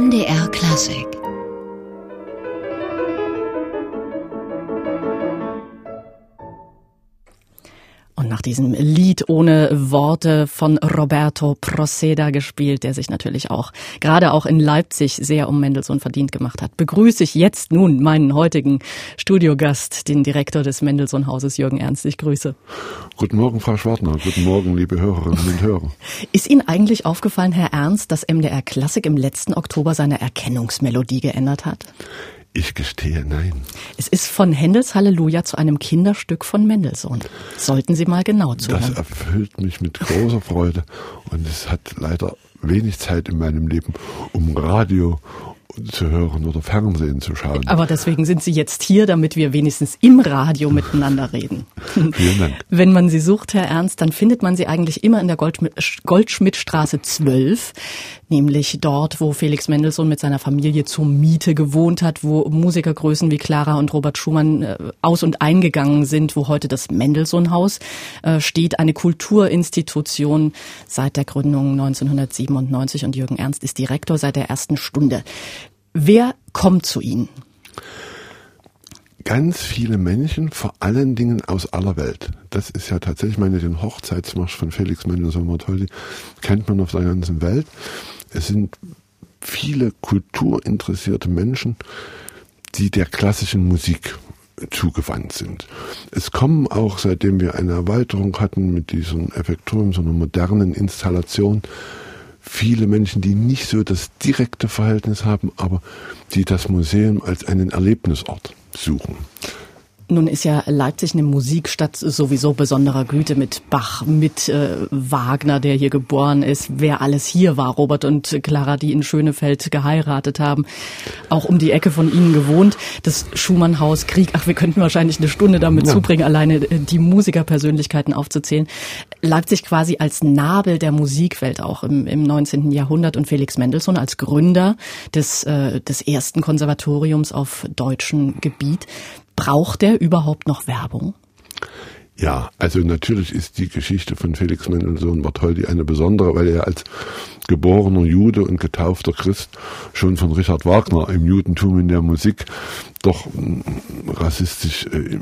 MDR Klassik nach diesem Lied ohne Worte von Roberto Proceda gespielt, der sich natürlich auch gerade auch in Leipzig sehr um Mendelssohn verdient gemacht hat, begrüße ich jetzt nun meinen heutigen Studiogast, den Direktor des Mendelssohn-Hauses, Jürgen Ernst. Ich grüße. Guten Morgen, Frau Schwartner. Guten Morgen, liebe Hörerinnen und Hörer. Ist Ihnen eigentlich aufgefallen, Herr Ernst, dass MDR Klassik im letzten Oktober seine Erkennungsmelodie geändert hat? Ich gestehe nein. Es ist von Händels Halleluja zu einem Kinderstück von Mendelssohn. Sollten Sie mal genau zuhören. Das erfüllt mich mit großer Freude und es hat leider wenig Zeit in meinem Leben, um Radio zu hören oder Fernsehen zu schauen. Aber deswegen sind Sie jetzt hier, damit wir wenigstens im Radio miteinander reden. Vielen Dank. Wenn man Sie sucht, Herr Ernst, dann findet man Sie eigentlich immer in der Goldschmidtstraße 12, nämlich dort, wo Felix Mendelssohn mit seiner Familie zur Miete gewohnt hat, wo Musikergrößen wie Clara und Robert Schumann äh, aus- und eingegangen sind, wo heute das Mendelssohn-Haus äh, steht, eine Kulturinstitution seit der Gründung 1997 und Jürgen Ernst ist Direktor seit der ersten Stunde. Wer kommt zu Ihnen? Ganz viele Menschen, vor allen Dingen aus aller Welt. Das ist ja tatsächlich, meine, den Hochzeitsmarsch von Felix Mendelssohn Bartholdy kennt man auf der ganzen Welt. Es sind viele kulturinteressierte Menschen, die der klassischen Musik zugewandt sind. Es kommen auch, seitdem wir eine Erweiterung hatten mit diesem Effektorium, so einer modernen Installation, viele Menschen, die nicht so das direkte Verhältnis haben, aber die das Museum als einen Erlebnisort suchen. Nun ist ja Leipzig eine Musikstadt sowieso besonderer Güte mit Bach, mit äh, Wagner, der hier geboren ist, wer alles hier war, Robert und Clara, die in Schönefeld geheiratet haben, auch um die Ecke von ihnen gewohnt. Das Schumannhaus, Krieg, ach, wir könnten wahrscheinlich eine Stunde damit ja. zubringen, alleine äh, die Musikerpersönlichkeiten aufzuzählen. Leipzig quasi als Nabel der Musikwelt auch im, im 19. Jahrhundert und Felix Mendelssohn als Gründer des, äh, des ersten Konservatoriums auf deutschem Gebiet. Braucht der überhaupt noch Werbung? Ja, also natürlich ist die Geschichte von Felix Mendelssohn Bartholdy eine besondere, weil er als geborener Jude und getaufter Christ schon von Richard Wagner im Judentum in der Musik doch mm, rassistisch äh,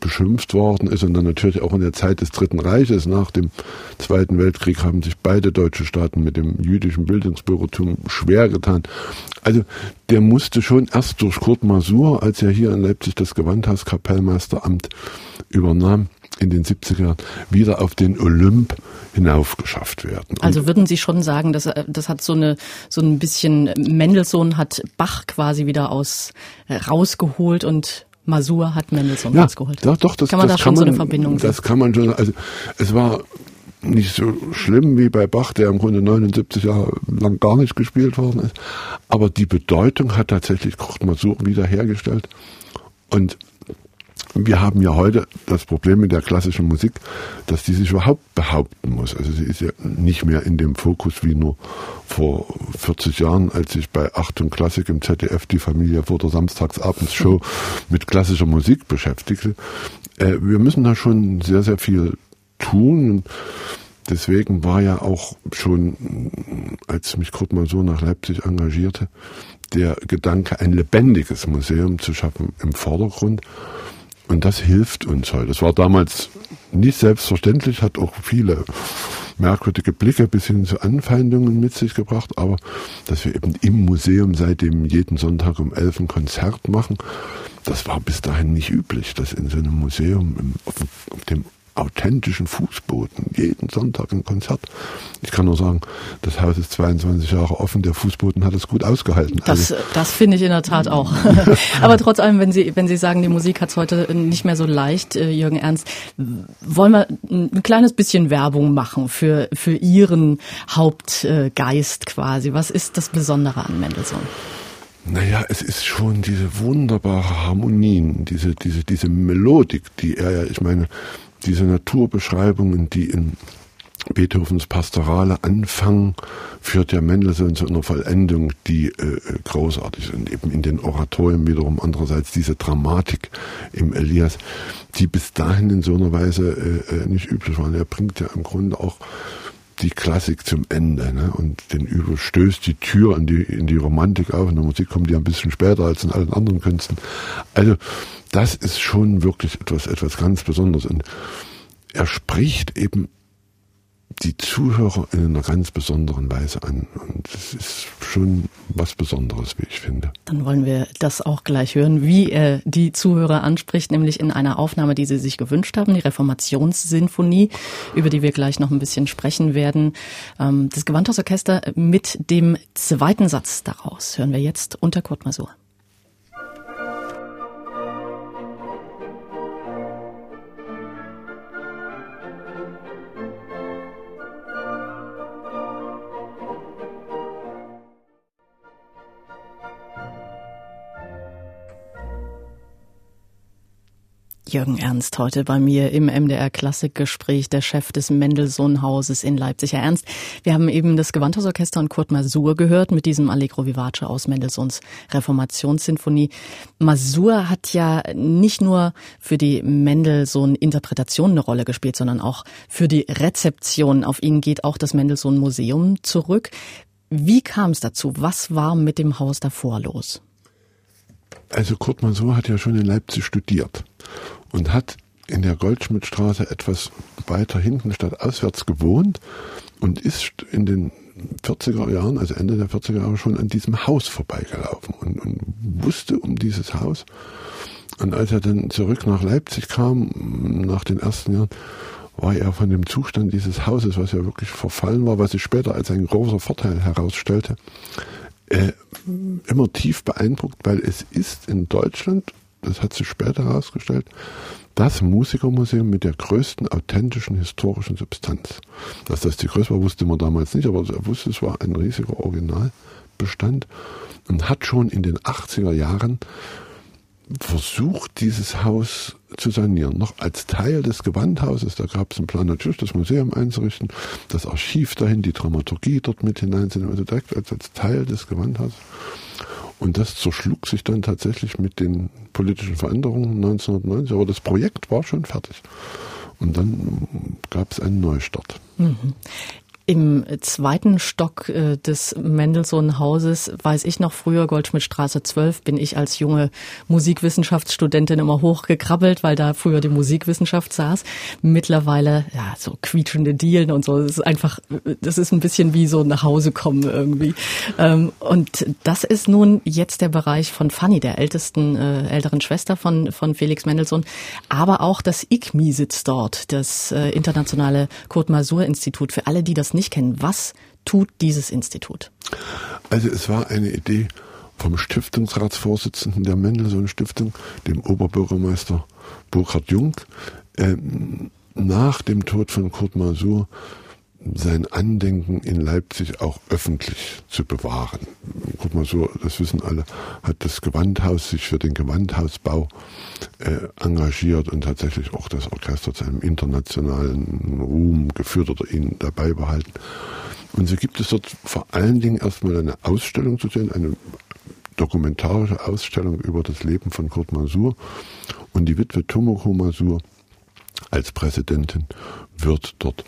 beschimpft worden ist und dann natürlich auch in der Zeit des Dritten Reiches nach dem Zweiten Weltkrieg haben sich beide deutsche Staaten mit dem jüdischen Bildungsbürgertum schwer getan. Also der musste schon erst durch Kurt Masur, als er hier in Leipzig das Gewandhauskapellmeisteramt übernahm, in den 70er Jahren wieder auf den Olymp hinaufgeschafft werden. Also würden Sie schon sagen, dass äh, das hat so eine so ein bisschen Mendelssohn hat Bach quasi wieder aus äh, rausgeholt und Masur hat Mendelssohn ja, rausgeholt. Doch, doch, das kann man das da schon man, so eine Verbindung Das kann man schon. Also es war nicht so schlimm wie bei Bach, der im Grunde 79 Jahre lang gar nicht gespielt worden ist. Aber die Bedeutung hat tatsächlich Kurt Masur wiederhergestellt. Und wir haben ja heute das Problem mit der klassischen Musik, dass die sich überhaupt behaupten muss. Also sie ist ja nicht mehr in dem Fokus wie nur vor 40 Jahren, als ich bei Achtung Klassik im ZDF die Familie vor der Samstagsabendshow mit klassischer Musik beschäftigte. Äh, wir müssen da schon sehr, sehr viel tun. Deswegen war ja auch schon, als mich Kurt mal so nach Leipzig engagierte, der Gedanke, ein lebendiges Museum zu schaffen im Vordergrund. Und das hilft uns heute. Das war damals nicht selbstverständlich, hat auch viele merkwürdige Blicke bis hin zu Anfeindungen mit sich gebracht, aber dass wir eben im Museum seitdem jeden Sonntag um elf ein Konzert machen, das war bis dahin nicht üblich, dass in so einem Museum im, auf dem authentischen Fußboden. Jeden Sonntag ein Konzert. Ich kann nur sagen, das Haus ist 22 Jahre offen, der Fußboden hat es gut ausgehalten. Das, also, das finde ich in der Tat auch. Aber trotz allem, wenn Sie, wenn Sie sagen, die Musik hat es heute nicht mehr so leicht, äh, Jürgen Ernst, wollen wir ein kleines bisschen Werbung machen für, für Ihren Hauptgeist quasi. Was ist das Besondere an Mendelssohn? Naja, es ist schon diese wunderbare Harmonien, diese, diese, diese Melodik, die er ja, ich meine, diese Naturbeschreibungen, die in Beethovens Pastorale anfangen, führt ja Mendelssohn zu einer Vollendung, die äh, großartig ist. Und eben in den Oratorien wiederum andererseits diese Dramatik im Elias, die bis dahin in so einer Weise äh, äh nicht üblich war. Er bringt ja im Grunde auch die Klassik zum Ende ne? und den überstößt die Tür in die, in die Romantik auf. In der Musik kommt die ein bisschen später als in allen anderen Künsten. Also das ist schon wirklich etwas, etwas ganz Besonderes. Und er spricht eben die Zuhörer in einer ganz besonderen Weise an. Und das ist schon was Besonderes, wie ich finde. Dann wollen wir das auch gleich hören, wie er die Zuhörer anspricht, nämlich in einer Aufnahme, die sie sich gewünscht haben, die Reformationssinfonie, über die wir gleich noch ein bisschen sprechen werden. Ähm, das Gewandhausorchester mit dem zweiten Satz daraus hören wir jetzt unter Kurt Masur. Jürgen Ernst heute bei mir im MDR Klassikgespräch, der Chef des Mendelssohn-Hauses in Leipzig. Herr Ernst, wir haben eben das Gewandhausorchester und Kurt Masur gehört mit diesem Allegro Vivace aus Mendelssohns Reformationssinfonie. Masur hat ja nicht nur für die Mendelssohn-Interpretation eine Rolle gespielt, sondern auch für die Rezeption. Auf ihn geht auch das Mendelssohn-Museum zurück. Wie kam es dazu? Was war mit dem Haus davor los? Also Kurt Masur hat ja schon in Leipzig studiert und hat in der Goldschmidtstraße etwas weiter hinten statt auswärts gewohnt und ist in den 40er Jahren, also Ende der 40er Jahre schon an diesem Haus vorbeigelaufen und, und wusste um dieses Haus. Und als er dann zurück nach Leipzig kam, nach den ersten Jahren, war er von dem Zustand dieses Hauses, was ja wirklich verfallen war, was sich später als ein großer Vorteil herausstellte, äh, immer tief beeindruckt, weil es ist in Deutschland das hat sich später herausgestellt, das Musikermuseum mit der größten authentischen historischen Substanz. Dass das die größte war, wusste man damals nicht, aber er wusste, es war ein riesiger Originalbestand und hat schon in den 80er Jahren versucht, dieses Haus zu sanieren. Noch als Teil des Gewandhauses, da gab es einen Plan, natürlich das Museum einzurichten, das Archiv dahin, die Dramaturgie dort mit hineinzunehmen, also direkt als, als Teil des Gewandhauses. Und das zerschlug sich dann tatsächlich mit den politischen Veränderungen 1990. Aber das Projekt war schon fertig. Und dann gab es einen Neustart. Mhm. Im zweiten Stock äh, des Mendelssohn-Hauses, weiß ich noch früher, Goldschmidtstraße 12, bin ich als junge Musikwissenschaftsstudentin immer hochgekrabbelt, weil da früher die Musikwissenschaft saß. Mittlerweile, ja, so quietschende Dielen und so. Das ist einfach, das ist ein bisschen wie so nach Hause kommen irgendwie. Ähm, und das ist nun jetzt der Bereich von Fanny, der ältesten, äh, älteren Schwester von, von Felix Mendelssohn. Aber auch das ICMI sitzt dort, das äh, Internationale Kurt-Masur-Institut. Für alle, die das nicht kennen, was tut dieses Institut? Also es war eine Idee vom Stiftungsratsvorsitzenden der Mendelssohn Stiftung, dem Oberbürgermeister Burkhard Jung, äh, nach dem Tod von Kurt Masur sein Andenken in Leipzig auch öffentlich zu bewahren. Guck mal so, das wissen alle, hat das Gewandhaus sich für den Gewandhausbau äh, engagiert und tatsächlich auch das Orchester zu einem internationalen Ruhm geführt oder ihn dabei behalten. Und so gibt es dort vor allen Dingen erstmal eine Ausstellung zu sehen, eine dokumentarische Ausstellung über das Leben von Kurt Masur und die Witwe Tomoko Masur als Präsidentin wird dort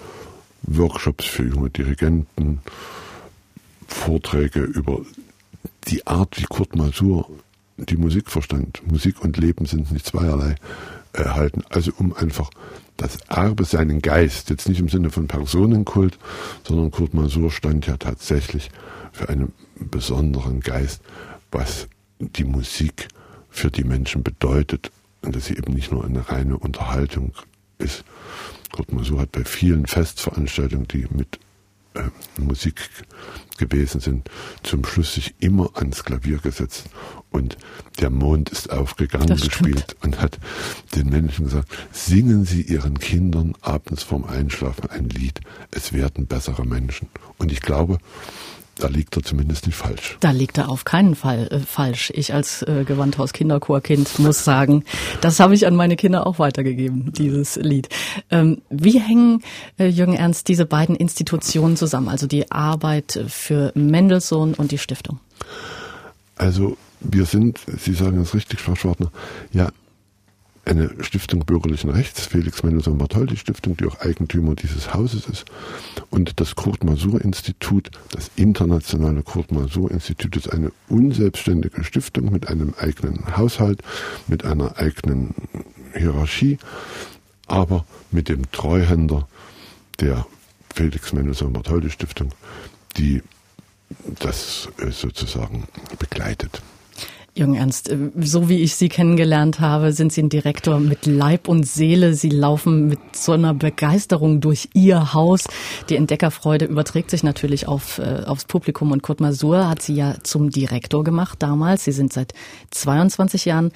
Workshops für junge Dirigenten, Vorträge über die Art, wie Kurt Masur die Musik verstand. Musik und Leben sind nicht zweierlei erhalten. Also um einfach das Erbe, seinen Geist, jetzt nicht im Sinne von Personenkult, sondern Kurt Masur stand ja tatsächlich für einen besonderen Geist, was die Musik für die Menschen bedeutet und dass sie eben nicht nur eine reine Unterhaltung ist. Kurt Masur hat bei vielen Festveranstaltungen, die mit äh, Musik gewesen sind, zum Schluss sich immer ans Klavier gesetzt und der Mond ist aufgegangen gespielt und hat den Menschen gesagt, singen Sie Ihren Kindern abends vorm Einschlafen ein Lied, es werden bessere Menschen. Und ich glaube, da liegt er zumindest nicht falsch. Da liegt er auf keinen Fall äh, falsch. Ich als äh, Gewandhaus Kinderchorkind muss sagen, das habe ich an meine Kinder auch weitergegeben, dieses Lied. Ähm, wie hängen, äh, Jürgen Ernst, diese beiden Institutionen zusammen, also die Arbeit für Mendelssohn und die Stiftung? Also wir sind, Sie sagen es richtig, Frau Schwartner, ja eine Stiftung bürgerlichen Rechts, Felix Mendelssohn Bartholdy Stiftung, die auch Eigentümer dieses Hauses ist. Und das Kurt Masur Institut, das internationale Kurt Masur Institut, ist eine unselbstständige Stiftung mit einem eigenen Haushalt, mit einer eigenen Hierarchie, aber mit dem Treuhänder der Felix Mendelssohn Bartholdy Stiftung, die das äh, sozusagen begleitet. Jürgen Ernst, äh, so wie ich Sie kennengelernt habe, sind Sie ein Direktor mit Leib und Seele. Sie laufen mit so einer Begeisterung durch Ihr Haus. Die Entdeckerfreude überträgt sich natürlich auf, äh, aufs Publikum und Kurt Masur hat Sie ja zum Direktor gemacht damals. Sie sind seit 22 Jahren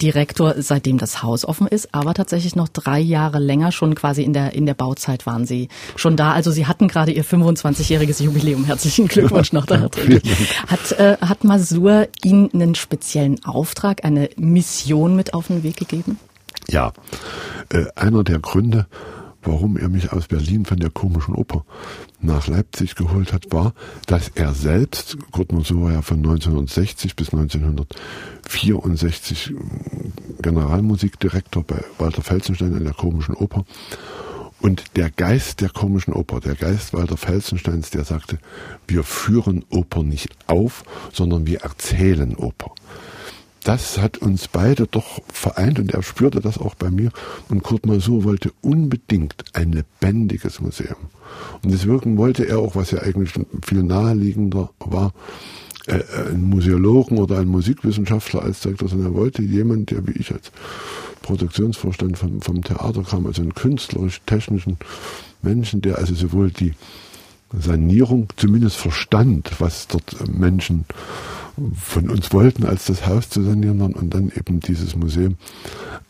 Direktor, seitdem das Haus offen ist, aber tatsächlich noch drei Jahre länger schon quasi in der, in der Bauzeit waren Sie schon da. Also Sie hatten gerade Ihr 25-jähriges Jubiläum. Herzlichen Glückwunsch noch nachträglich. Hat, äh, hat Masur Ihnen einen speziellen Auftrag, eine Mission mit auf den Weg gegeben? Ja, äh, einer der Gründe, warum er mich aus Berlin von der komischen Oper nach Leipzig geholt hat, war, dass er selbst, Kurt Masur war ja von 1960 bis 1964 Generalmusikdirektor bei Walter Felsenstein in der komischen Oper. Und der Geist der komischen Oper, der Geist Walter Felsensteins, der sagte, wir führen Oper nicht auf, sondern wir erzählen Oper das hat uns beide doch vereint und er spürte das auch bei mir. Und Kurt Masur wollte unbedingt ein lebendiges Museum. Und deswegen wollte er auch, was ja eigentlich viel naheliegender war, äh, ein Museologen oder ein Musikwissenschaftler als Direktor, sondern er wollte jemand, der wie ich als Produktionsvorstand vom, vom Theater kam, also einen künstlerisch-technischen Menschen, der also sowohl die Sanierung zumindest verstand, was dort Menschen von uns wollten, als das Haus zu sanieren und dann eben dieses Museum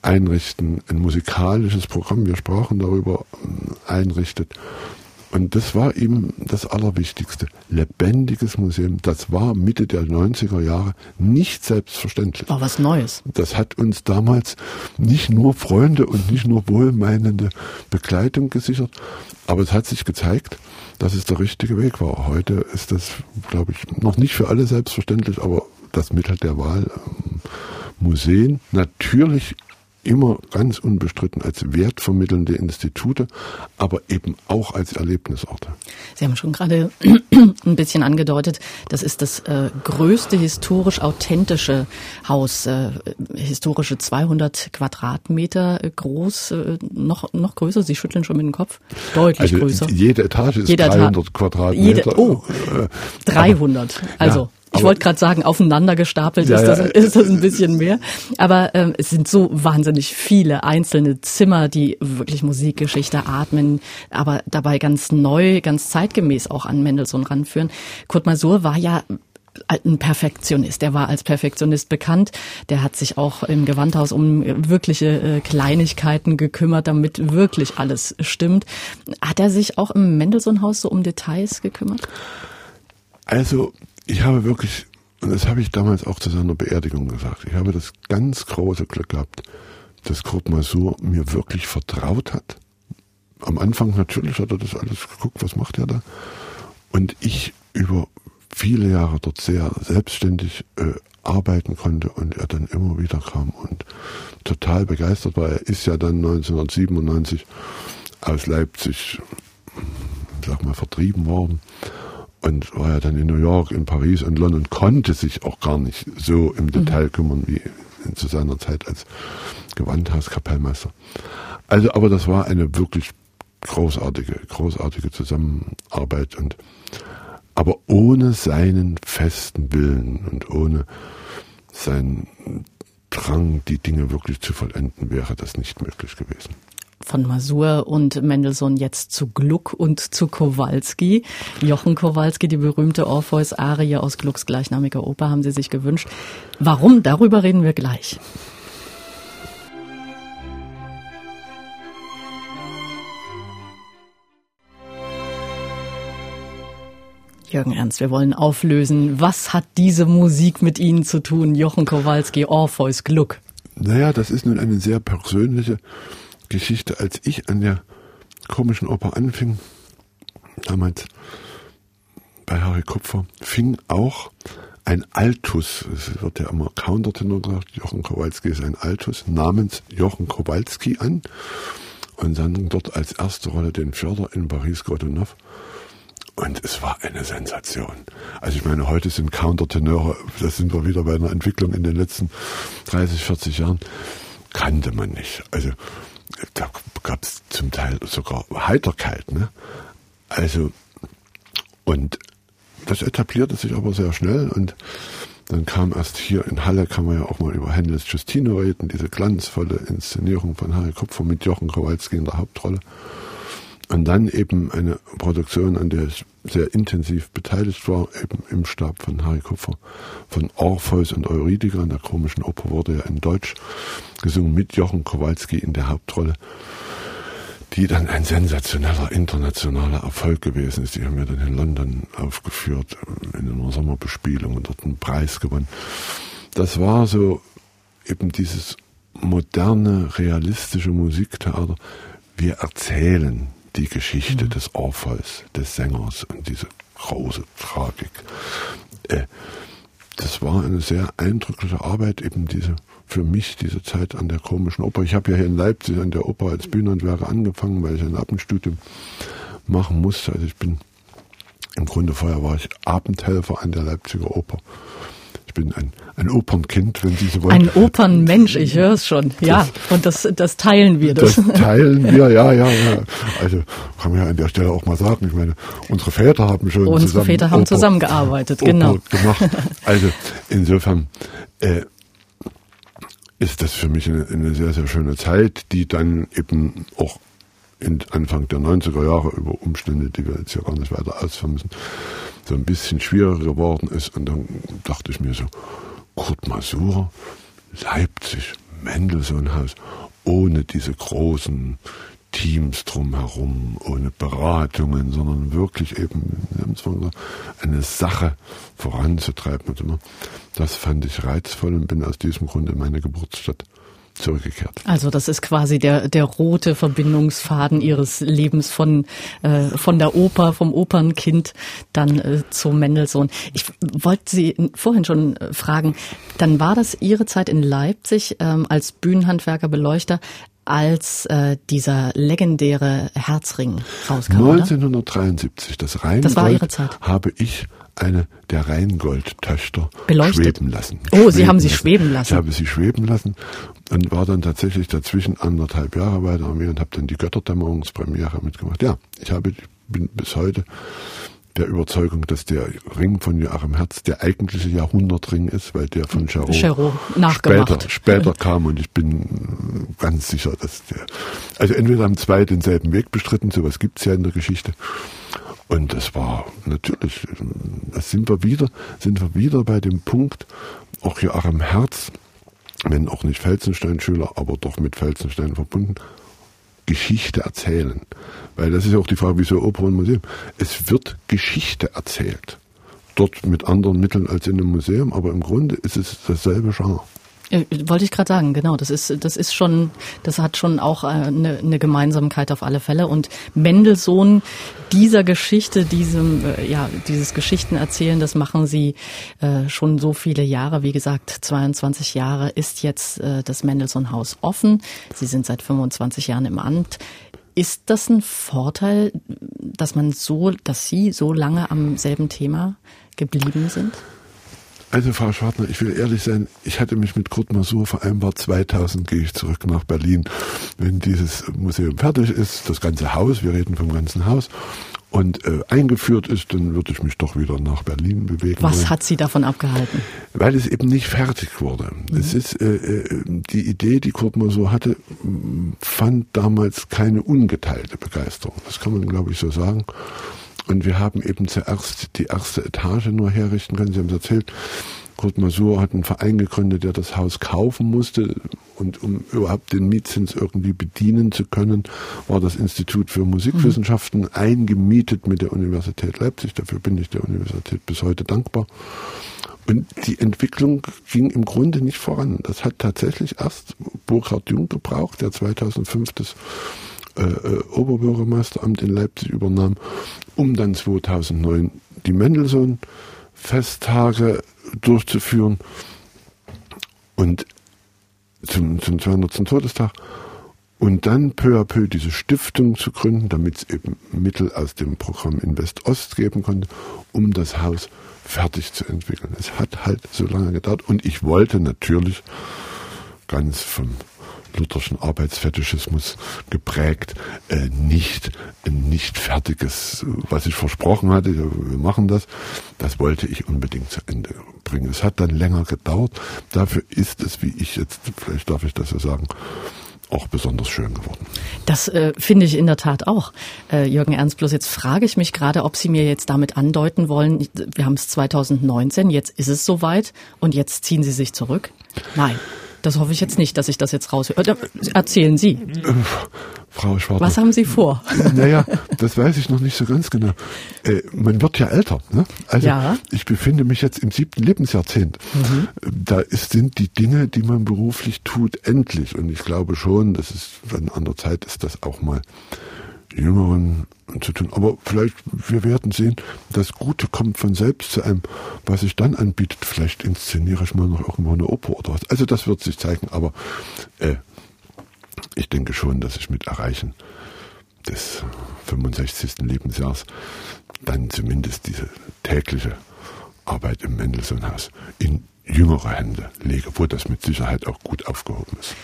einrichten, ein musikalisches Programm, wir sprachen darüber, einrichtet. Und das war ihm das Allerwichtigste. Lebendiges Museum. Das war Mitte der 90er Jahre nicht selbstverständlich. War was Neues. Das hat uns damals nicht nur Freunde und nicht nur wohlmeinende Begleitung gesichert, aber es hat sich gezeigt, dass es der richtige Weg war. Heute ist das, glaube ich, noch nicht für alle selbstverständlich, aber das Mittel der Wahl. Ähm, Museen natürlich immer ganz unbestritten als wertvermittelnde Institute, aber eben auch als Erlebnisorte. Sie haben schon gerade ein bisschen angedeutet, das ist das äh, größte historisch authentische Haus, äh, historische 200 Quadratmeter groß, äh, noch, noch größer, Sie schütteln schon mit dem Kopf, deutlich also größer. Jede Etage ist jede 300 Quadratmeter. Jede, oh, 300, äh, also. Ja. Ich wollte gerade sagen, aufeinander gestapelt ja, ist, das, ja. ist das ein bisschen mehr. Aber ähm, es sind so wahnsinnig viele einzelne Zimmer, die wirklich Musikgeschichte atmen, aber dabei ganz neu, ganz zeitgemäß auch an Mendelssohn ranführen. Kurt Masur war ja ein Perfektionist. Der war als Perfektionist bekannt. Der hat sich auch im Gewandhaus um wirkliche äh, Kleinigkeiten gekümmert, damit wirklich alles stimmt. Hat er sich auch im Mendelssohn-Haus so um Details gekümmert? Also ich habe wirklich, und das habe ich damals auch zu seiner Beerdigung gesagt, ich habe das ganz große Glück gehabt, dass Kurt Masur mir wirklich vertraut hat. Am Anfang natürlich hat er das alles geguckt, was macht er da? Und ich über viele Jahre dort sehr selbstständig äh, arbeiten konnte und er dann immer wieder kam und total begeistert war. Er ist ja dann 1997 aus Leipzig, sag mal, vertrieben worden und war ja dann in New York, in Paris und London, konnte sich auch gar nicht so im Detail mhm. kümmern wie zu seiner Zeit als Gewandhauskapellmeister. Also, aber das war eine wirklich großartige, großartige Zusammenarbeit und aber ohne seinen festen Willen und ohne seinen Drang, die Dinge wirklich zu vollenden, wäre das nicht möglich gewesen von Masur und Mendelssohn jetzt zu Gluck und zu Kowalski. Jochen Kowalski, die berühmte Orpheus-Arie aus Glucks gleichnamiger Oper, haben Sie sich gewünscht. Warum? Darüber reden wir gleich. Jürgen Ernst, wir wollen auflösen. Was hat diese Musik mit Ihnen zu tun, Jochen Kowalski, Orpheus, Gluck? Naja, das ist nun eine sehr persönliche Geschichte, als ich an der komischen Oper anfing, damals bei Harry Kupfer, fing auch ein Altus, es wird ja immer Countertenor gesagt, Jochen Kowalski ist ein Altus, namens Jochen Kowalski an und sang dort als erste Rolle den Förder in Paris Godunov. Und es war eine Sensation. Also ich meine, heute sind Countertenöre, das sind wir wieder bei einer Entwicklung in den letzten 30, 40 Jahren, kannte man nicht. Also da gab es zum Teil sogar Heiterkeit. Ne? Also, und das etablierte sich aber sehr schnell und dann kam erst hier in Halle, kann man ja auch mal über Händels Justino reden, diese glanzvolle Inszenierung von Harry Kupfer mit Jochen Kowalski in der Hauptrolle. Und dann eben eine Produktion, an der ich sehr intensiv beteiligt war, eben im Stab von Harry Kupfer, von Orpheus und Euridiker. In der komischen Oper wurde ja in Deutsch gesungen mit Jochen Kowalski in der Hauptrolle die dann ein sensationeller internationaler Erfolg gewesen ist. Die haben wir dann in London aufgeführt, in einer Sommerbespielung und dort einen Preis gewonnen. Das war so eben dieses moderne, realistische Musiktheater. Wir erzählen die Geschichte mhm. des Orpheus, des Sängers und diese große Tragik. Äh, das war eine sehr eindrückliche Arbeit, eben diese für mich diese Zeit an der komischen Oper. Ich habe ja hier in Leipzig an der Oper als Bühnenhandwerker angefangen, weil ich ein Abendstudium machen musste. Also ich bin im Grunde vorher war ich Abendhelfer an der Leipziger Oper. Ich bin ein, ein Opernkind, wenn Sie so wollen. Ein Opernmensch, ich höre es schon. Ja, das, und das, das teilen wir. Das. das teilen wir, ja, ja, ja. Also kann man ja an der Stelle auch mal sagen. Ich meine, unsere Väter haben schon unsere zusammen Väter haben Oper, zusammengearbeitet, Oper genau. gemacht. Also insofern äh, ist das für mich eine, eine sehr, sehr schöne Zeit, die dann eben auch Anfang der 90er Jahre über Umstände, die wir jetzt ja gar nicht weiter ausführen müssen, so ein bisschen schwieriger geworden ist. Und dann dachte ich mir so, Kurt Masur, Leipzig, Mendelssohn-Haus, ohne diese großen Teams drumherum, ohne Beratungen, sondern wirklich eben eine Sache voranzutreiben. Das fand ich reizvoll und bin aus diesem Grunde in meine Geburtsstadt zurückgekehrt. Also das ist quasi der, der rote Verbindungsfaden Ihres Lebens von, äh, von der Oper, vom Opernkind dann äh, zu Mendelssohn. Ich wollte Sie vorhin schon äh, fragen, dann war das Ihre Zeit in Leipzig ähm, als Bühnenhandwerker, Beleuchter als äh, dieser legendäre Herzring rauskam. 1973, das Rheingold, das war Ihre Zeit. habe ich eine der Rheingold-Töchter schweben lassen. Oh, schweben Sie haben sie lassen. schweben lassen. Ich habe sie schweben lassen und war dann tatsächlich dazwischen anderthalb Jahre bei der Armee und habe dann die Götterdämmerungspremiere mitgemacht. Ja, ich habe bin bis heute der Überzeugung, dass der Ring von Joachim Herz der eigentliche Jahrhundertring ist, weil der von Charot, später, später kam und ich bin ganz sicher, dass der, also entweder haben zwei denselben Weg bestritten, sowas gibt's ja in der Geschichte. Und das war natürlich, das sind wir wieder, sind wir wieder bei dem Punkt, auch Joachim Herz, wenn auch nicht Felsenstein-Schüler, aber doch mit Felsenstein verbunden, Geschichte erzählen. Weil das ist ja auch die Frage, wieso Oper und Museum. Es wird Geschichte erzählt. Dort mit anderen Mitteln als in einem Museum, aber im Grunde ist es dasselbe Genre. Äh, wollte ich gerade sagen, genau. Das ist, das ist schon, das hat schon auch eine, äh, eine Gemeinsamkeit auf alle Fälle. Und Mendelssohn dieser Geschichte, diesem, äh, ja, dieses Geschichtenerzählen, das machen sie schon so viele Jahre. Wie gesagt, 22 Jahre ist jetzt das Mendelssohn-Haus offen. Sie sind seit 25 Jahren im Amt. Ist das ein Vorteil, dass man so, dass Sie so lange am selben Thema geblieben sind? Also Frau Schwartner, ich will ehrlich sein, ich hatte mich mit Kurt Masur vereinbart, 2000 gehe ich zurück nach Berlin. Wenn dieses Museum fertig ist, das ganze Haus, wir reden vom ganzen Haus, und äh, eingeführt ist, dann würde ich mich doch wieder nach Berlin bewegen. Was wollen. hat Sie davon abgehalten? Weil es eben nicht fertig wurde. Mhm. Es ist äh, äh, die Idee, die Kurt Masur hatte, fand damals keine ungeteilte Begeisterung. Das kann man, glaube ich, so sagen. Und wir haben eben zuerst die erste Etage nur herrichten können. Sie haben es erzählt, Kurt Masur hat einen Verein gegründet, der das Haus kaufen musste. Und um überhaupt den Mietzins irgendwie bedienen zu können, war das Institut für Musikwissenschaften mhm. eingemietet mit der Universität Leipzig. Dafür bin ich der Universität bis heute dankbar. Und die Entwicklung ging im Grunde nicht voran. Das hat tatsächlich erst Burkhard Jung gebraucht, der 2005 das äh, äh, Oberbürgermeisteramt in Leipzig übernahm, um dann 2009 die Mendelssohn Festtage durchzuführen und zum, zum 200. Todestag und dann peu à peu diese Stiftung zu gründen, damit es eben Mittel aus dem Programm Invest Ost geben konnte, um das Haus fertig zu entwickeln. Es hat halt so lange gedauert und ich wollte natürlich ganz vom lutherschen Arbeitsfetischismus geprägt, äh, nicht nicht fertiges, was ich versprochen hatte, wir machen das, das wollte ich unbedingt zu Ende bringen. Es hat dann länger gedauert. Dafür ist es, wie ich jetzt, vielleicht darf ich das so sagen, auch besonders schön geworden. Das äh, finde ich in der Tat auch, äh, Jürgen Ernst. Bloß jetzt frage ich mich gerade, ob Sie mir jetzt damit andeuten wollen, wir haben es 2019, jetzt ist es soweit und jetzt ziehen Sie sich zurück? Nein. Das hoffe ich jetzt nicht, dass ich das jetzt raushöre. Erzählen Sie. Äh, Frau Schwarz. Was haben Sie vor? Naja, das weiß ich noch nicht so ganz genau. Äh, man wird ja älter. Ne? Also ja. ich befinde mich jetzt im siebten Lebensjahrzehnt. Mhm. Da ist, sind die Dinge, die man beruflich tut, endlich. Und ich glaube schon, dass es an der Zeit ist, das auch mal Jüngeren zu tun. Aber vielleicht, wir werden sehen, das Gute kommt von selbst zu einem, was sich dann anbietet. Vielleicht inszeniere ich mal noch irgendwo eine Oper oder was. Also das wird sich zeigen, aber äh, ich denke schon, dass ich mit Erreichen des 65. Lebensjahres dann zumindest diese tägliche Arbeit im Mendelssohn-Haus in jüngere Hände lege, wo das mit Sicherheit auch gut aufgehoben ist.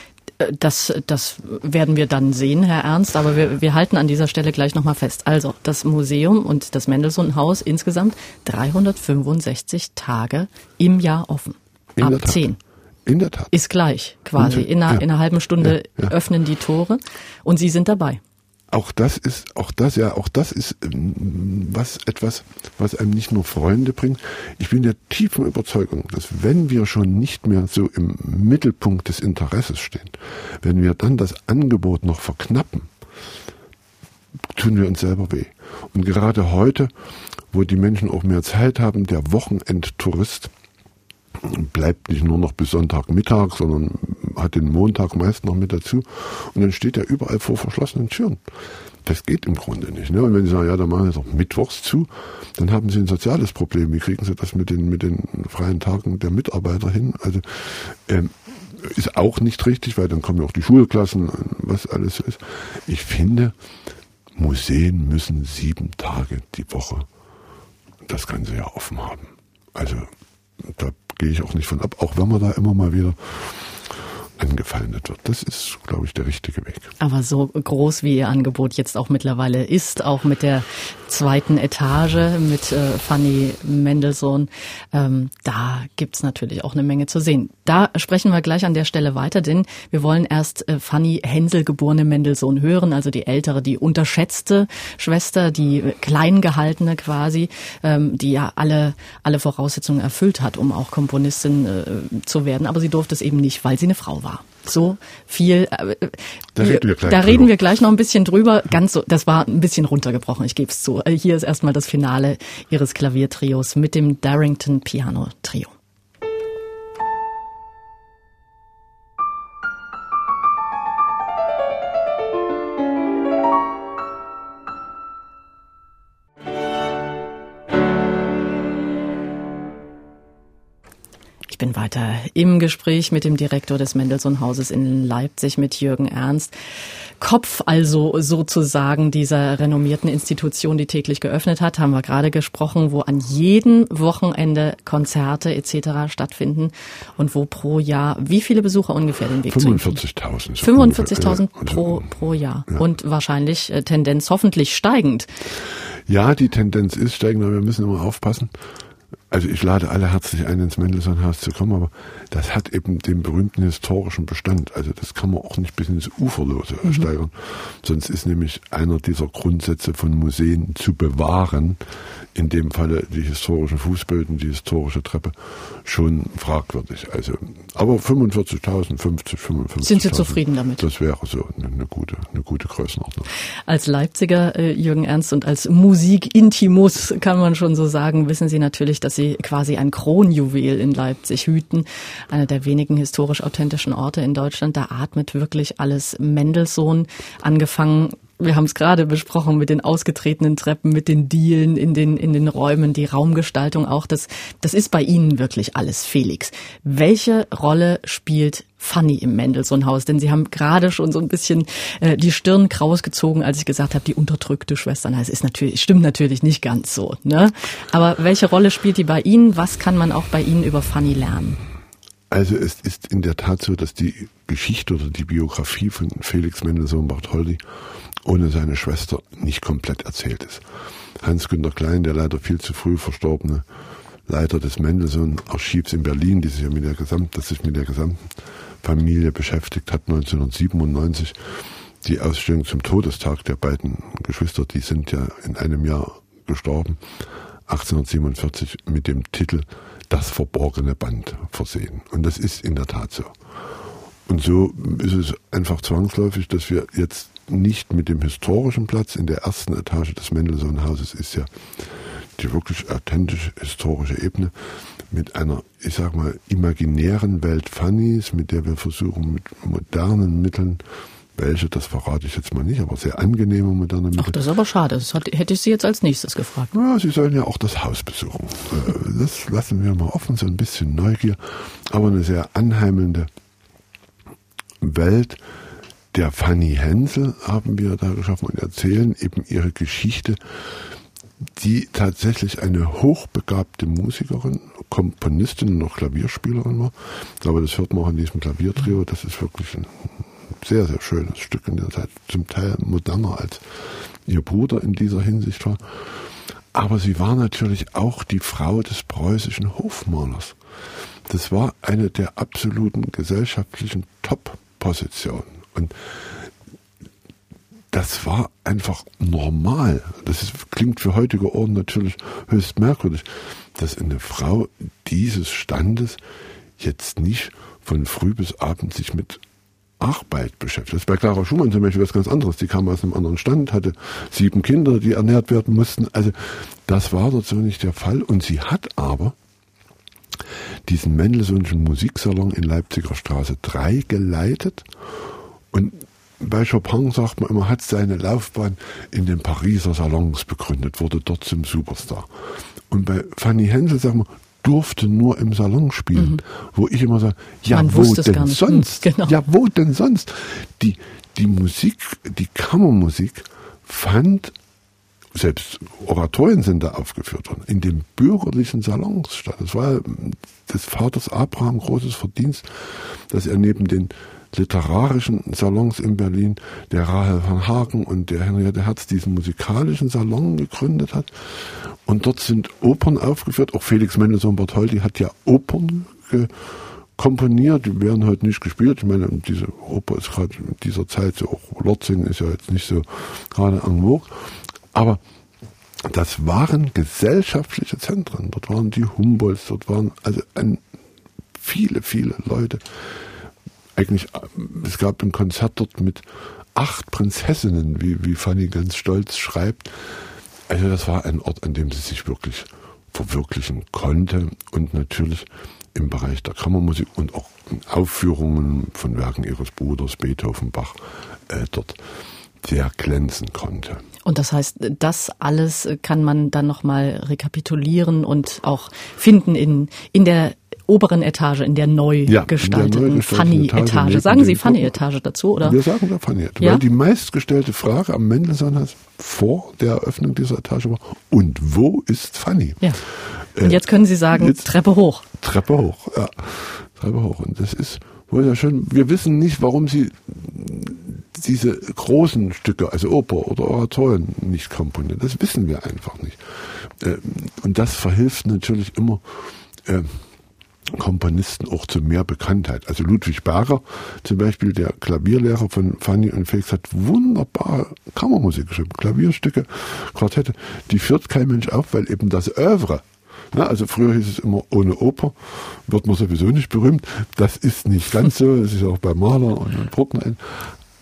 Das, das werden wir dann sehen, Herr Ernst, aber wir, wir halten an dieser Stelle gleich nochmal fest. Also das Museum und das Mendelssohn-Haus insgesamt 365 Tage im Jahr offen. In ab 10. In der Tat. Ist gleich quasi. In einer, ja. in einer halben Stunde ja, ja. öffnen die Tore und Sie sind dabei auch das ist, auch das, ja, auch das ist ähm, was etwas, was einem nicht nur Freunde bringt. Ich bin der tiefen Überzeugung, dass wenn wir schon nicht mehr so im Mittelpunkt des Interesses stehen, wenn wir dann das Angebot noch verknappen, tun wir uns selber weh. Und gerade heute, wo die Menschen auch mehr Zeit haben, der Wochenendtourist bleibt nicht nur noch bis Sonntagmittag, sondern hat den Montag meist noch mit dazu. Und dann steht er überall vor verschlossenen Türen. Das geht im Grunde nicht. Ne? Und wenn Sie sagen, ja, dann machen wir doch mittwochs zu, dann haben Sie ein soziales Problem. Wie kriegen Sie das mit den, mit den freien Tagen der Mitarbeiter hin? Also ähm, ist auch nicht richtig, weil dann kommen ja auch die Schulklassen, was alles ist. Ich finde, Museen müssen sieben Tage die Woche das ganze Jahr offen haben. Also da gehe ich auch nicht von ab, auch wenn man da immer mal wieder angefeindet wird. Das ist, glaube ich, der richtige Weg. Aber so groß wie Ihr Angebot jetzt auch mittlerweile ist, auch mit der zweiten Etage mit äh, Fanny Mendelssohn, ähm, da gibt's natürlich auch eine Menge zu sehen. Da sprechen wir gleich an der Stelle weiter, denn wir wollen erst äh, Fanny Hänsel geborene Mendelssohn hören, also die ältere, die unterschätzte Schwester, die klein gehaltene quasi, ähm, die ja alle, alle Voraussetzungen erfüllt hat, um auch Komponistin äh, zu werden. Aber sie durfte es eben nicht, weil sie eine Frau war so viel. Äh, da, reden wir, gleich, da reden wir gleich noch ein bisschen drüber. Ganz so, das war ein bisschen runtergebrochen, ich gebe es zu. Äh, hier ist erstmal das Finale ihres Klaviertrios mit dem Darrington Piano Trio. Im Gespräch mit dem Direktor des Mendelssohn-Hauses in Leipzig, mit Jürgen Ernst. Kopf also sozusagen dieser renommierten Institution, die täglich geöffnet hat, haben wir gerade gesprochen, wo an jedem Wochenende Konzerte etc. stattfinden und wo pro Jahr, wie viele Besucher ungefähr den Weg 45.000. 45.000 pro, pro Jahr ja. und wahrscheinlich äh, Tendenz hoffentlich steigend. Ja, die Tendenz ist steigend, aber wir müssen immer aufpassen. Also ich lade alle herzlich ein, ins Mendelssohn-Haus zu kommen, aber das hat eben den berühmten historischen Bestand. Also das kann man auch nicht bis ins Uferlose mhm. steigern. Sonst ist nämlich einer dieser Grundsätze von Museen zu bewahren, in dem Falle die historischen Fußböden, die historische Treppe, schon fragwürdig. Also, aber 45.000, 50, 55. Sind Sie zufrieden damit? Das wäre so eine, eine, gute, eine gute Größenordnung. Als Leipziger äh, Jürgen Ernst und als Musikintimus kann man schon so sagen, wissen Sie natürlich, dass Sie quasi ein Kronjuwel in Leipzig hüten, einer der wenigen historisch authentischen Orte in Deutschland. Da atmet wirklich alles Mendelssohn, angefangen wir haben es gerade besprochen mit den ausgetretenen Treppen, mit den Dielen in den, in den Räumen, die Raumgestaltung auch. Das, das ist bei Ihnen wirklich alles, Felix. Welche Rolle spielt Fanny im Mendelssohn-Haus? Denn Sie haben gerade schon so ein bisschen äh, die Stirn kraus gezogen, als ich gesagt habe, die unterdrückte Schwester. Na, es ist natürlich, stimmt natürlich nicht ganz so. Ne? Aber welche Rolle spielt die bei Ihnen? Was kann man auch bei Ihnen über Fanny lernen? Also es ist in der Tat so, dass die Geschichte oder die Biografie von Felix Mendelssohn Bartholdy ohne seine Schwester nicht komplett erzählt ist. Hans-Günter Klein, der leider viel zu früh verstorbene Leiter des Mendelssohn-Archivs in Berlin, die sich mit der gesamten, das sich mit der gesamten Familie beschäftigt hat, 1997 die Ausstellung zum Todestag der beiden Geschwister, die sind ja in einem Jahr gestorben, 1847 mit dem Titel Das verborgene Band versehen. Und das ist in der Tat so. Und so ist es einfach zwangsläufig, dass wir jetzt nicht mit dem historischen Platz in der ersten Etage des Mendelssohn-Hauses ist ja die wirklich authentische historische Ebene mit einer, ich sag mal, imaginären Welt Fannys, mit der wir versuchen, mit modernen Mitteln welche, das verrate ich jetzt mal nicht, aber sehr angenehme moderne Mittel. Ach, das ist aber schade. Das hat, hätte ich Sie jetzt als nächstes gefragt. Ja, Sie sollen ja auch das Haus besuchen. Äh, das lassen wir mal offen, so ein bisschen Neugier, aber eine sehr anheimelnde Welt der Fanny Hensel haben wir da geschaffen und erzählen eben ihre Geschichte, die tatsächlich eine hochbegabte Musikerin, Komponistin und noch Klavierspielerin war. Ich glaube, das hört man auch in diesem Klaviertrio. Das ist wirklich ein sehr, sehr schönes Stück in der Zeit. Zum Teil moderner als ihr Bruder in dieser Hinsicht war. Aber sie war natürlich auch die Frau des preußischen Hofmalers. Das war eine der absoluten gesellschaftlichen Top-Positionen. Und das war einfach normal. Das ist, klingt für heutige Ohren natürlich höchst merkwürdig, dass eine Frau dieses Standes jetzt nicht von früh bis abend sich mit Arbeit beschäftigt. Das bei Clara Schumann zum Beispiel was ganz anderes. Die kam aus einem anderen Stand, hatte sieben Kinder, die ernährt werden mussten. Also das war dort so nicht der Fall. Und sie hat aber diesen Mendelssohnschen Musiksalon in Leipziger Straße 3 geleitet und bei Chopin sagt man immer, hat seine Laufbahn in den Pariser Salons begründet, wurde dort zum Superstar. Und bei Fanny Hensel sagt man, durfte nur im Salon spielen, mhm. wo ich immer sage, ja, man wo denn sonst? Genau. Ja, wo denn sonst? Die, die Musik, die Kammermusik fand, selbst Oratorien sind da aufgeführt worden, in den bürgerlichen Salons statt. Es war des Vaters Abraham großes Verdienst, dass er neben den literarischen Salons in Berlin, der Rahel van Hagen und der Henriette Herz diesen musikalischen Salon gegründet hat. Und dort sind Opern aufgeführt. Auch Felix Mendelssohn Bartholdy hat ja Opern komponiert. Die werden heute nicht gespielt. Ich meine, diese Oper ist gerade in dieser Zeit so, auch Lotzing ist ja jetzt nicht so gerade en vogue. Aber das waren gesellschaftliche Zentren. Dort waren die Humboldts, dort waren also ein, viele, viele Leute, eigentlich, es gab ein Konzert dort mit acht Prinzessinnen, wie, wie Fanny ganz stolz schreibt. Also das war ein Ort, an dem sie sich wirklich verwirklichen konnte und natürlich im Bereich der Kammermusik und auch Aufführungen von Werken ihres Bruders Beethoven Bach äh, dort sehr glänzen konnte. Und das heißt, das alles kann man dann nochmal rekapitulieren und auch finden in, in der oberen Etage, in der neu ja, gestalteten Funny-Etage. Sagen Sie Funny-Etage dazu, oder? Wir sagen da Funny-Etage. Ja? Weil die meistgestellte Frage am Mendelssohn vor der Eröffnung dieser Etage war, und wo ist Funny? Ja. Und äh, jetzt können Sie sagen, jetzt, Treppe hoch. Treppe hoch, ja. Treppe hoch. Und das ist wohl ja schön. Wir wissen nicht, warum Sie diese großen Stücke, also Oper oder Oratorien nicht komponieren. Das wissen wir einfach nicht. Äh, und das verhilft natürlich immer, äh, Komponisten auch zu mehr Bekanntheit. Also Ludwig Barrer, zum Beispiel der Klavierlehrer von Fanny und Felix, hat wunderbare Kammermusik geschrieben, Klavierstücke, Quartette. Die führt kein Mensch auf, weil eben das Övre, na, also früher hieß es immer, ohne Oper wird man sowieso nicht berühmt. Das ist nicht ganz so, das ist auch bei Mahler und Bruckner,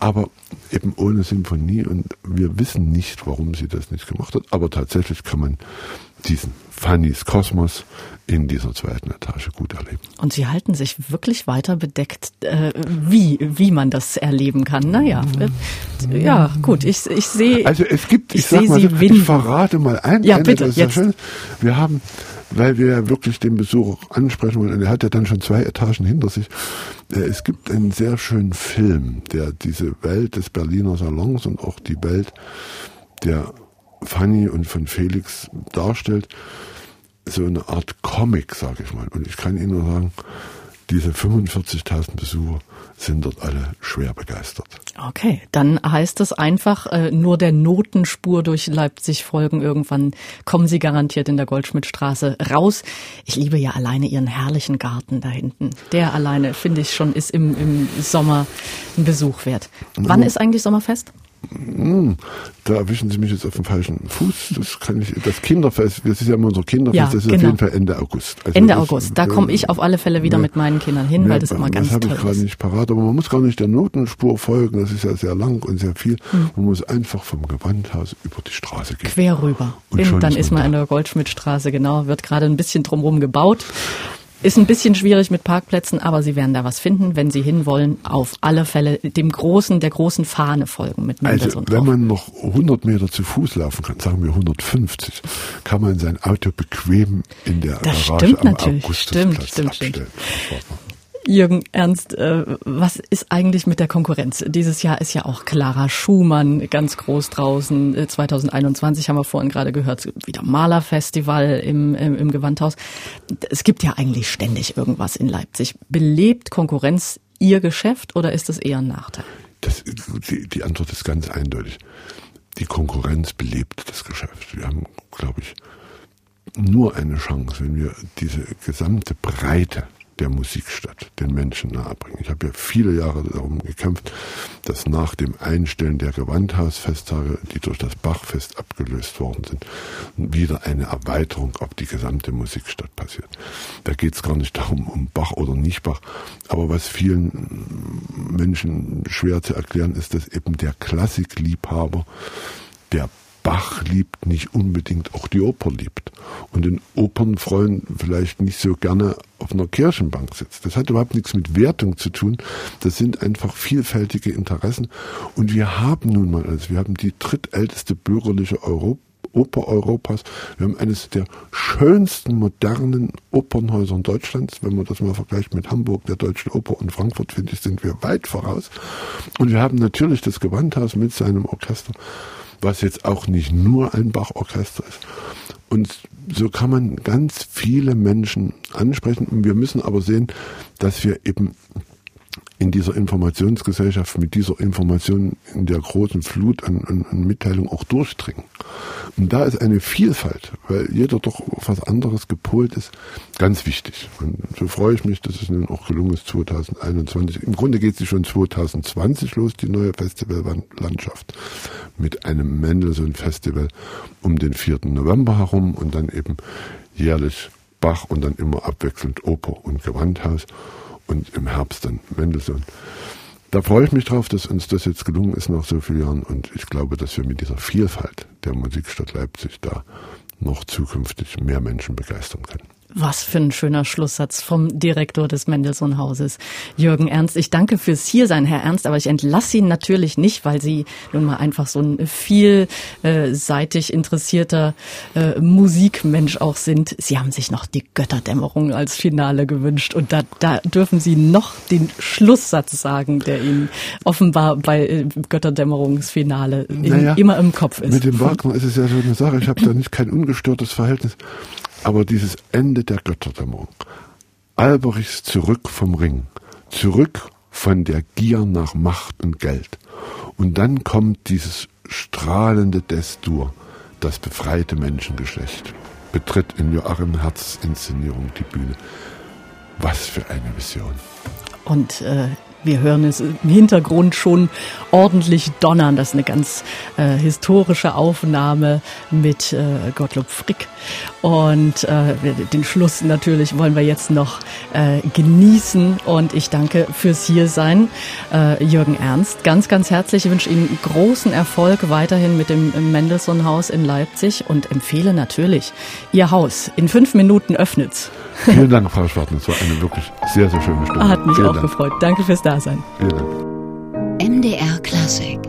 aber eben ohne Symphonie und wir wissen nicht, warum sie das nicht gemacht hat. Aber tatsächlich kann man diesen Fannys Kosmos in dieser zweiten Etage gut erleben. Und Sie halten sich wirklich weiter bedeckt, äh, wie, wie man das erleben kann. Naja, äh, ja, gut, ich, ich sehe. Also es gibt, ich, ich sag mal, so, ich verrate mal ein. Ja, bitte, das jetzt. schön. Wir haben, weil wir ja wirklich den Besucher ansprechen wollen, und er hat ja dann schon zwei Etagen hinter sich. Äh, es gibt einen sehr schönen Film, der diese Welt des Berliner Salons und auch die Welt der Fanny und von Felix darstellt so eine Art Comic, sage ich mal. Und ich kann Ihnen nur sagen, diese 45.000 Besucher sind dort alle schwer begeistert. Okay, dann heißt es einfach, äh, nur der Notenspur durch Leipzig folgen. Irgendwann kommen Sie garantiert in der Goldschmidtstraße raus. Ich liebe ja alleine Ihren herrlichen Garten da hinten. Der alleine, finde ich schon, ist im, im Sommer ein Besuch wert. Wann ist eigentlich Sommerfest? Hm, da erwischen Sie mich jetzt auf dem falschen Fuß. Das kann ich, das Kinderfest, das ist ja immer unser Kinderfest, ja, das ist genau. auf jeden Fall Ende August. Also Ende August, da komme ich auf alle Fälle wieder ja, mit meinen Kindern hin, weil das immer ganz toll ist. Das habe ich gerade nicht parat, aber man muss gar nicht der Notenspur folgen, das ist ja sehr lang und sehr viel. Hm. Man muss einfach vom Gewandhaus über die Straße gehen. Quer rüber. Und, und dann ist man in der Goldschmidtstraße, genau, wird gerade ein bisschen drumherum gebaut. Ist ein bisschen schwierig mit Parkplätzen, aber Sie werden da was finden, wenn Sie hinwollen. Auf alle Fälle dem großen, der großen Fahne folgen mit Mendelssohn. Also, wenn man noch 100 Meter zu Fuß laufen kann, sagen wir 150, kann man sein Auto bequem in der das Garage stimmt am natürlich. Stimmt, stimmt, abstellen. stimmt. Jürgen Ernst, äh, was ist eigentlich mit der Konkurrenz? Dieses Jahr ist ja auch Clara Schumann ganz groß draußen. 2021 äh, haben wir vorhin gerade gehört, wieder Malerfestival im, im, im Gewandhaus. Es gibt ja eigentlich ständig irgendwas in Leipzig. Belebt Konkurrenz Ihr Geschäft oder ist das eher ein Nachteil? Das, die, die Antwort ist ganz eindeutig. Die Konkurrenz belebt das Geschäft. Wir haben, glaube ich, nur eine Chance, wenn wir diese gesamte Breite der Musikstadt den Menschen nahebringen. Ich habe ja viele Jahre darum gekämpft, dass nach dem Einstellen der Gewandhausfesttage, die durch das Bachfest abgelöst worden sind, wieder eine Erweiterung auf die gesamte Musikstadt passiert. Da geht es gar nicht darum, um Bach oder nicht Bach, aber was vielen Menschen schwer zu erklären ist, dass eben der Klassikliebhaber der Bach liebt, nicht unbedingt auch die Oper liebt. Und den Opernfreund vielleicht nicht so gerne auf einer Kirchenbank sitzt. Das hat überhaupt nichts mit Wertung zu tun. Das sind einfach vielfältige Interessen. Und wir haben nun mal, also wir haben die drittälteste bürgerliche Europa Oper Europas. Wir haben eines der schönsten modernen Opernhäuser Deutschlands. Wenn man das mal vergleicht mit Hamburg, der Deutschen Oper und Frankfurt, finde ich, sind wir weit voraus. Und wir haben natürlich das Gewandhaus mit seinem Orchester was jetzt auch nicht nur ein Bachorchester ist. Und so kann man ganz viele Menschen ansprechen. Und wir müssen aber sehen, dass wir eben in dieser Informationsgesellschaft mit dieser Information in der großen Flut an, an, an Mitteilungen auch durchdringen. Und da ist eine Vielfalt, weil jeder doch auf was anderes gepolt ist, ganz wichtig. Und so freue ich mich, dass es nun auch gelungen ist 2021. Im Grunde geht sie schon 2020 los, die neue Festivallandschaft, mit einem Mendelssohn-Festival um den 4. November herum und dann eben jährlich Bach und dann immer abwechselnd Oper und Gewandhaus und im Herbst dann Mendelssohn. Da freue ich mich drauf, dass uns das jetzt gelungen ist nach so vielen Jahren und ich glaube, dass wir mit dieser Vielfalt der Musikstadt Leipzig da noch zukünftig mehr Menschen begeistern können. Was für ein schöner Schlusssatz vom Direktor des Mendelssohn-Hauses, Jürgen Ernst. Ich danke fürs Hiersein, Herr Ernst, aber ich entlasse ihn natürlich nicht, weil Sie nun mal einfach so ein vielseitig interessierter äh, Musikmensch auch sind. Sie haben sich noch die Götterdämmerung als Finale gewünscht und da, da dürfen Sie noch den Schlusssatz sagen, der Ihnen offenbar bei äh, Götterdämmerungsfinale naja, immer im Kopf ist. Mit dem Wagner ist es ja so eine Sache, ich habe da nicht kein ungestörtes Verhältnis. Aber dieses Ende der Götterdämmerung, Alberichs zurück vom Ring, zurück von der Gier nach Macht und Geld. Und dann kommt dieses strahlende Destur, das befreite Menschengeschlecht, betritt in Joachim Herz Inszenierung die Bühne. Was für eine Vision. Und äh, Wir hören es im Hintergrund schon ordentlich donnern. Das ist eine ganz äh, historische Aufnahme mit äh, Gottlob Frick. Und äh, den Schluss natürlich wollen wir jetzt noch äh, genießen. Und ich danke fürs Hiersein, äh, Jürgen Ernst. Ganz, ganz herzlich. Ich wünsche Ihnen großen Erfolg weiterhin mit dem Mendelssohn-Haus in Leipzig und empfehle natürlich Ihr Haus. In fünf Minuten öffnet's. Vielen Dank, Frau Schwartner. Es war eine wirklich sehr, sehr schöne Stunde. Hat mich Vielen auch Dank. gefreut. Danke fürs Dasein. Vielen Dank. MDR Klassik